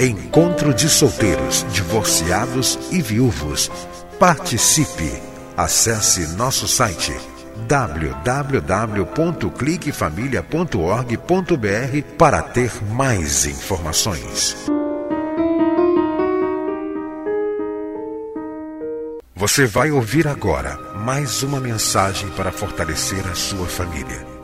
Encontro de solteiros, divorciados e viúvos. Participe! Acesse nosso site www.cliquefamilia.org.br para ter mais informações. Você vai ouvir agora mais uma mensagem para fortalecer a sua família.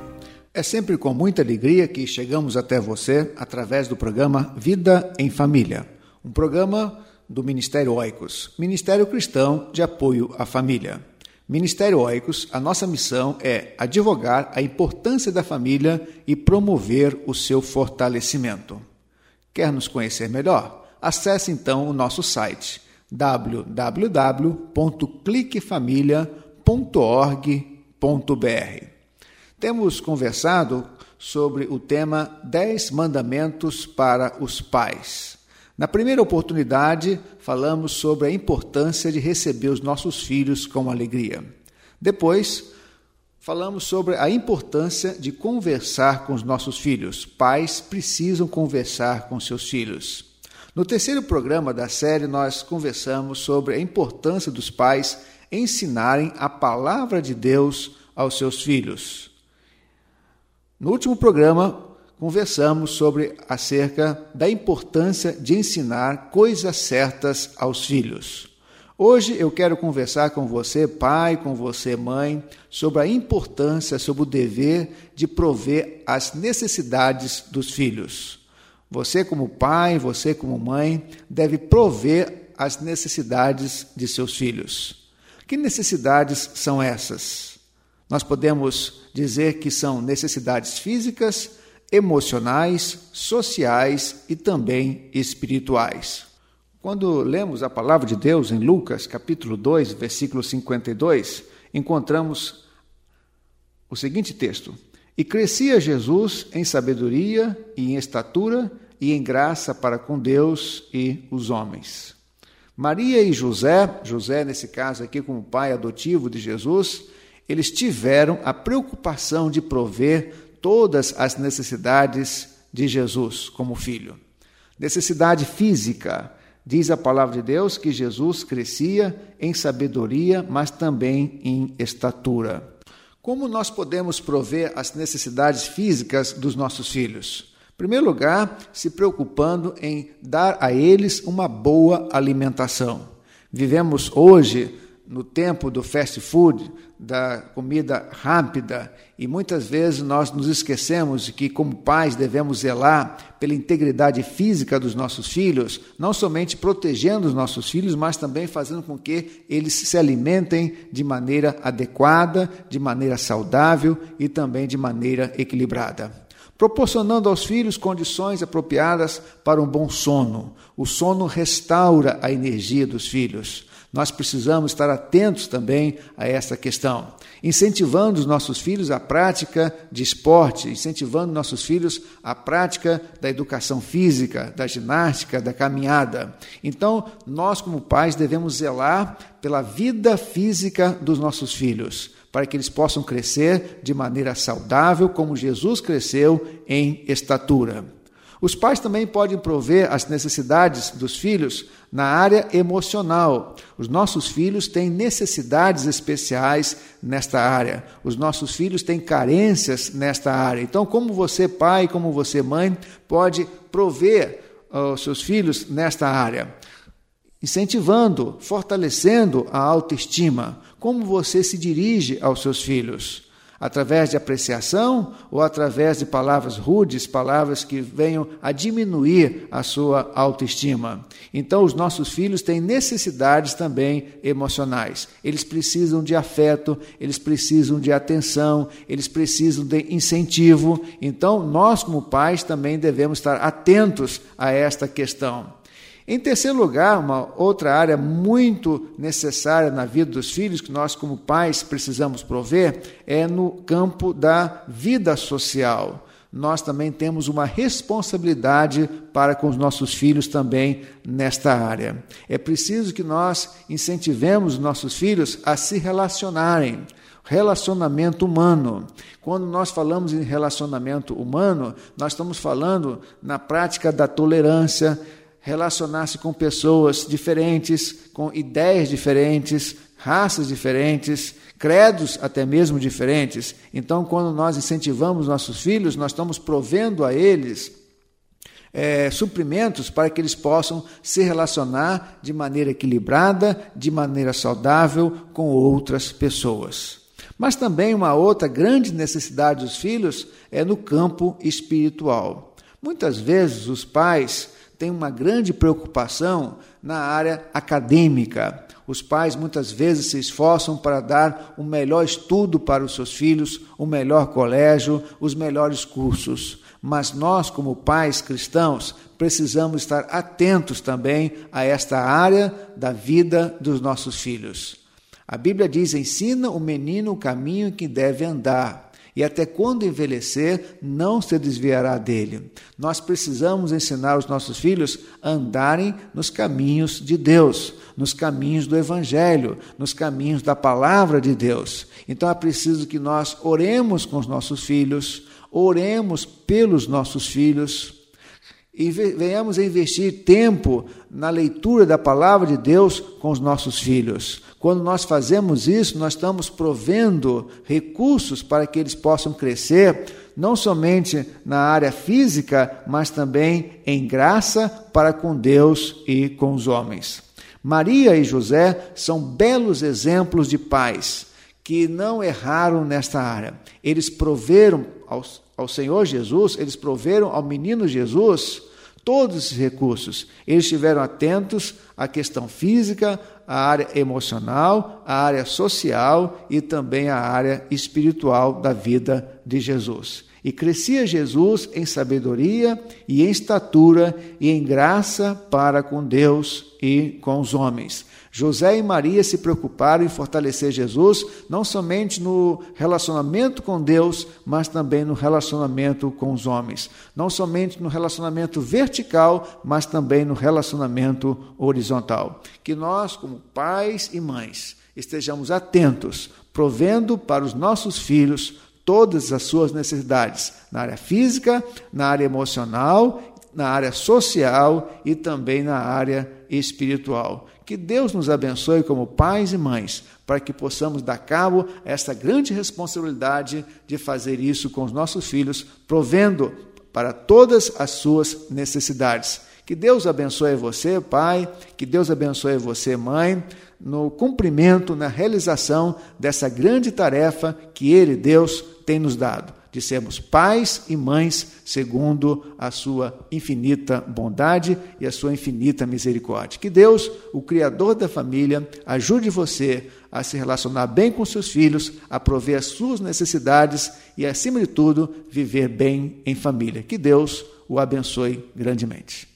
É sempre com muita alegria que chegamos até você através do programa Vida em Família, um programa do Ministério Oicos, Ministério Cristão de Apoio à Família. Ministério Oicos, a nossa missão é advogar a importância da família e promover o seu fortalecimento. Quer nos conhecer melhor? Acesse então o nosso site www.cliquefamilia.org.br. Temos conversado sobre o tema 10 mandamentos para os pais. Na primeira oportunidade, falamos sobre a importância de receber os nossos filhos com alegria. Depois, falamos sobre a importância de conversar com os nossos filhos. Pais precisam conversar com seus filhos. No terceiro programa da série, nós conversamos sobre a importância dos pais ensinarem a palavra de Deus aos seus filhos. No último programa, conversamos sobre acerca da importância de ensinar coisas certas aos filhos. Hoje eu quero conversar com você, pai, com você, mãe, sobre a importância, sobre o dever de prover as necessidades dos filhos. Você, como pai, você, como mãe, deve prover as necessidades de seus filhos. Que necessidades são essas? Nós podemos dizer que são necessidades físicas, emocionais, sociais e também espirituais. Quando lemos a palavra de Deus em Lucas, capítulo 2, versículo 52, encontramos o seguinte texto: E crescia Jesus em sabedoria e em estatura e em graça para com Deus e os homens. Maria e José, José nesse caso aqui como pai adotivo de Jesus, eles tiveram a preocupação de prover todas as necessidades de Jesus como filho. Necessidade física. Diz a palavra de Deus que Jesus crescia em sabedoria, mas também em estatura. Como nós podemos prover as necessidades físicas dos nossos filhos? Em primeiro lugar, se preocupando em dar a eles uma boa alimentação. Vivemos hoje no tempo do fast food, da comida rápida, e muitas vezes nós nos esquecemos que, como pais, devemos zelar pela integridade física dos nossos filhos, não somente protegendo os nossos filhos, mas também fazendo com que eles se alimentem de maneira adequada, de maneira saudável e também de maneira equilibrada proporcionando aos filhos condições apropriadas para um bom sono. O sono restaura a energia dos filhos. Nós precisamos estar atentos também a essa questão, incentivando os nossos filhos à prática de esporte, incentivando nossos filhos à prática da educação física, da ginástica, da caminhada. Então, nós, como pais, devemos zelar pela vida física dos nossos filhos, para que eles possam crescer de maneira saudável, como Jesus cresceu em estatura. Os pais também podem prover as necessidades dos filhos na área emocional. Os nossos filhos têm necessidades especiais nesta área. Os nossos filhos têm carências nesta área. Então, como você, pai, como você, mãe, pode prover aos seus filhos nesta área? Incentivando, fortalecendo a autoestima. Como você se dirige aos seus filhos? Através de apreciação ou através de palavras rudes, palavras que venham a diminuir a sua autoestima. Então, os nossos filhos têm necessidades também emocionais. Eles precisam de afeto, eles precisam de atenção, eles precisam de incentivo. Então, nós, como pais, também devemos estar atentos a esta questão. Em terceiro lugar, uma outra área muito necessária na vida dos filhos, que nós, como pais, precisamos prover, é no campo da vida social. Nós também temos uma responsabilidade para com os nossos filhos também nesta área. É preciso que nós incentivemos os nossos filhos a se relacionarem relacionamento humano. Quando nós falamos em relacionamento humano, nós estamos falando na prática da tolerância, relacionar-se com pessoas diferentes, com ideias diferentes, raças diferentes, credos até mesmo diferentes. Então, quando nós incentivamos nossos filhos, nós estamos provendo a eles é, suprimentos para que eles possam se relacionar de maneira equilibrada, de maneira saudável com outras pessoas. Mas também uma outra grande necessidade dos filhos é no campo espiritual. Muitas vezes os pais tem uma grande preocupação na área acadêmica. Os pais muitas vezes se esforçam para dar o um melhor estudo para os seus filhos, o um melhor colégio, os melhores cursos. Mas nós, como pais cristãos, precisamos estar atentos também a esta área da vida dos nossos filhos. A Bíblia diz: ensina o menino o caminho que deve andar e até quando envelhecer, não se desviará dele. Nós precisamos ensinar os nossos filhos a andarem nos caminhos de Deus, nos caminhos do Evangelho, nos caminhos da palavra de Deus. Então é preciso que nós oremos com os nossos filhos, oremos pelos nossos filhos e venhamos a investir tempo na leitura da palavra de Deus com os nossos filhos. Quando nós fazemos isso, nós estamos provendo recursos para que eles possam crescer, não somente na área física, mas também em graça para com Deus e com os homens. Maria e José são belos exemplos de pais que não erraram nesta área. Eles proveram ao Senhor Jesus, eles proveram ao menino Jesus todos esses recursos. Eles estiveram atentos à questão física, à área emocional, à área social e também à área espiritual da vida de Jesus. E crescia Jesus em sabedoria e em estatura e em graça para com Deus e com os homens. José e Maria se preocuparam em fortalecer Jesus, não somente no relacionamento com Deus, mas também no relacionamento com os homens. Não somente no relacionamento vertical, mas também no relacionamento horizontal. Que nós, como pais e mães, estejamos atentos, provendo para os nossos filhos todas as suas necessidades, na área física, na área emocional, na área social e também na área espiritual. Que Deus nos abençoe como pais e mães, para que possamos dar cabo a esta grande responsabilidade de fazer isso com os nossos filhos, provendo para todas as suas necessidades. Que Deus abençoe você, pai, que Deus abençoe você, mãe, no cumprimento, na realização dessa grande tarefa que Ele, Deus, tem nos dado de sermos pais e mães segundo a sua infinita bondade e a sua infinita misericórdia. Que Deus, o Criador da família, ajude você a se relacionar bem com seus filhos, a prover as suas necessidades e, acima de tudo, viver bem em família. Que Deus o abençoe grandemente.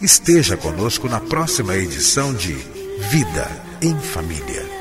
Esteja conosco na próxima edição de Vida em Família.